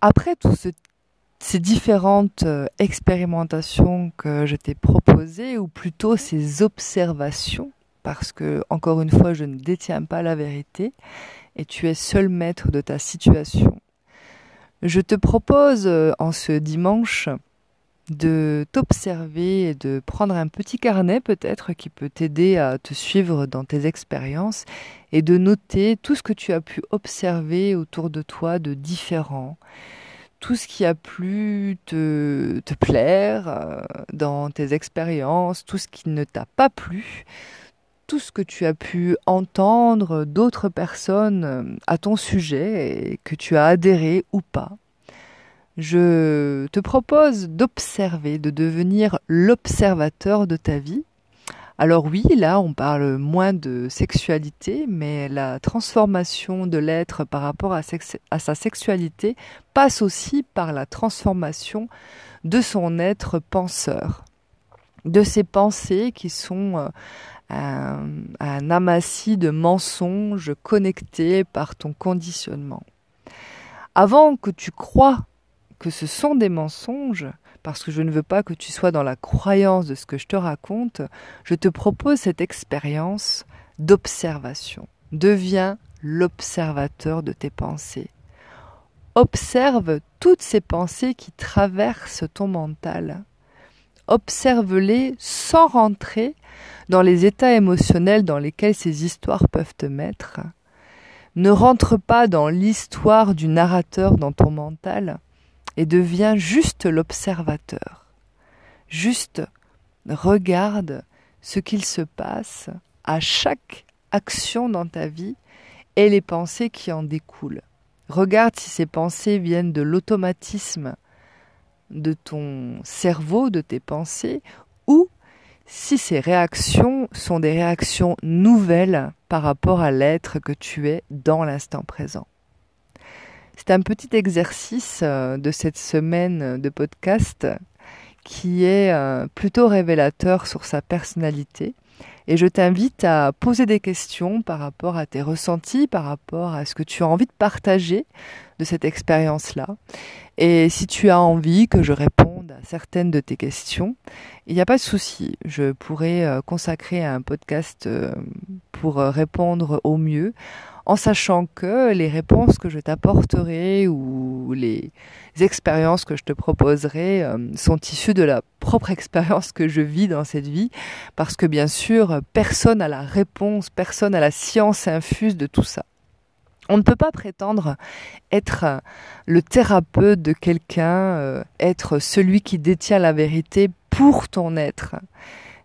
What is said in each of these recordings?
après toutes ces différentes euh, expérimentations que je t'ai proposées, ou plutôt ces observations, parce que, encore une fois, je ne détiens pas la vérité, et tu es seul maître de ta situation. Je te propose euh, en ce dimanche de t'observer et de prendre un petit carnet peut-être qui peut t'aider à te suivre dans tes expériences et de noter tout ce que tu as pu observer autour de toi de différent, tout ce qui a pu te, te plaire euh, dans tes expériences, tout ce qui ne t'a pas plu, tout ce que tu as pu entendre d'autres personnes euh, à ton sujet et que tu as adhéré ou pas je te propose d'observer, de devenir l'observateur de ta vie. Alors oui, là, on parle moins de sexualité, mais la transformation de l'être par rapport à, sa sexualité passe aussi par la transformation de son être penseur, de ses pensées qui sont euh, un, un amassis de mensonges connectés par ton conditionnement. Avant que tu crois que ce sont des mensonges, parce que je ne veux pas que tu sois dans la croyance de ce que je te raconte, je te propose cette expérience d'observation. Deviens l'observateur de tes pensées. Observe toutes ces pensées qui traversent ton mental. Observe-les sans rentrer dans les états émotionnels dans lesquels ces histoires peuvent te mettre. Ne rentre pas dans l'histoire du narrateur dans ton mental et deviens juste l'observateur. Juste regarde ce qu'il se passe à chaque action dans ta vie et les pensées qui en découlent. Regarde si ces pensées viennent de l'automatisme de ton cerveau, de tes pensées, ou si ces réactions sont des réactions nouvelles par rapport à l'être que tu es dans l'instant présent. C'est un petit exercice euh, de cette semaine de podcast qui est euh, plutôt révélateur sur sa personnalité. Et je t'invite à poser des questions par rapport à tes ressentis, par rapport à ce que tu as envie de partager de cette expérience-là. Et si tu as envie que je réponde à certaines de tes questions, il n'y a pas de souci. Je pourrais euh, consacrer un podcast pour répondre au mieux en sachant que les réponses que je t'apporterai ou les expériences que je te proposerai euh, sont issues de la propre expérience que je vis dans cette vie, parce que bien sûr, personne n'a la réponse, personne n'a la science infuse de tout ça. On ne peut pas prétendre être le thérapeute de quelqu'un, euh, être celui qui détient la vérité pour ton être.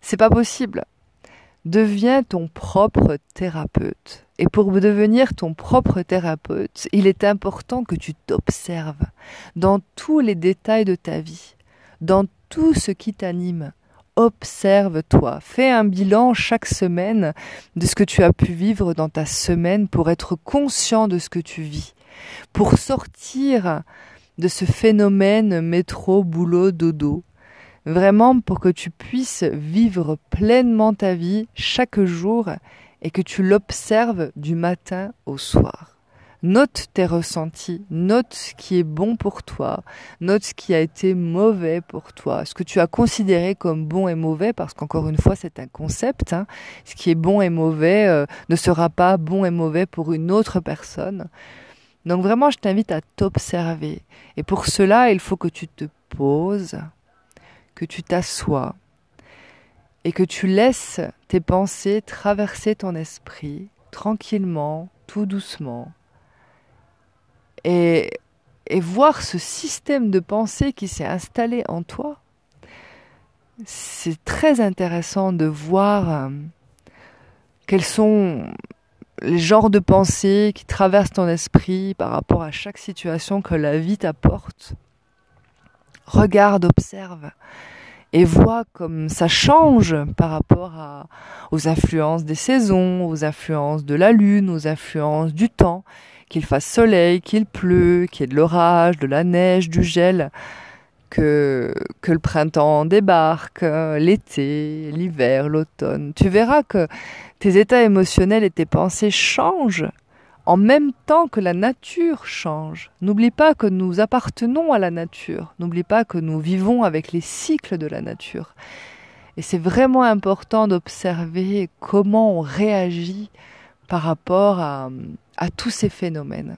C'est pas possible. Deviens ton propre thérapeute. Et pour devenir ton propre thérapeute, il est important que tu t'observes dans tous les détails de ta vie, dans tout ce qui t'anime. Observe-toi, fais un bilan chaque semaine de ce que tu as pu vivre dans ta semaine pour être conscient de ce que tu vis, pour sortir de ce phénomène métro, boulot, dodo. Vraiment pour que tu puisses vivre pleinement ta vie chaque jour et que tu l'observes du matin au soir. Note tes ressentis, note ce qui est bon pour toi, note ce qui a été mauvais pour toi, ce que tu as considéré comme bon et mauvais, parce qu'encore une fois c'est un concept, hein. ce qui est bon et mauvais euh, ne sera pas bon et mauvais pour une autre personne. Donc vraiment je t'invite à t'observer, et pour cela il faut que tu te poses, que tu t'assoies, et que tu laisses tes pensées traverser ton esprit tranquillement, tout doucement, et, et voir ce système de pensée qui s'est installé en toi. C'est très intéressant de voir euh, quels sont les genres de pensées qui traversent ton esprit par rapport à chaque situation que la vie t'apporte. Regarde, observe et vois comme ça change par rapport aux influences des saisons, aux influences de la lune, aux influences du temps, qu'il fasse soleil, qu'il pleut, qu'il y ait de l'orage, de la neige, du gel, que, que le printemps débarque, l'été, l'hiver, l'automne. Tu verras que tes états émotionnels et tes pensées changent en même temps que la nature change. N'oublie pas que nous appartenons à la nature. N'oublie pas que nous vivons avec les cycles de la nature. Et c'est vraiment important d'observer comment on réagit par rapport à, tous ces phénomènes.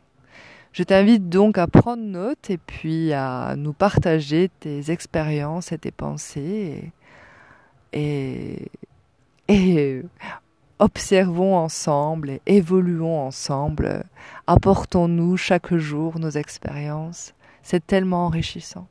Je t'invite donc à prendre note et puis à nous partager tes expériences et tes pensées. Et, et, observons ensemble évoluons ensemble. Apportons-nous chaque jour nos expériences. C'est tellement enrichissant.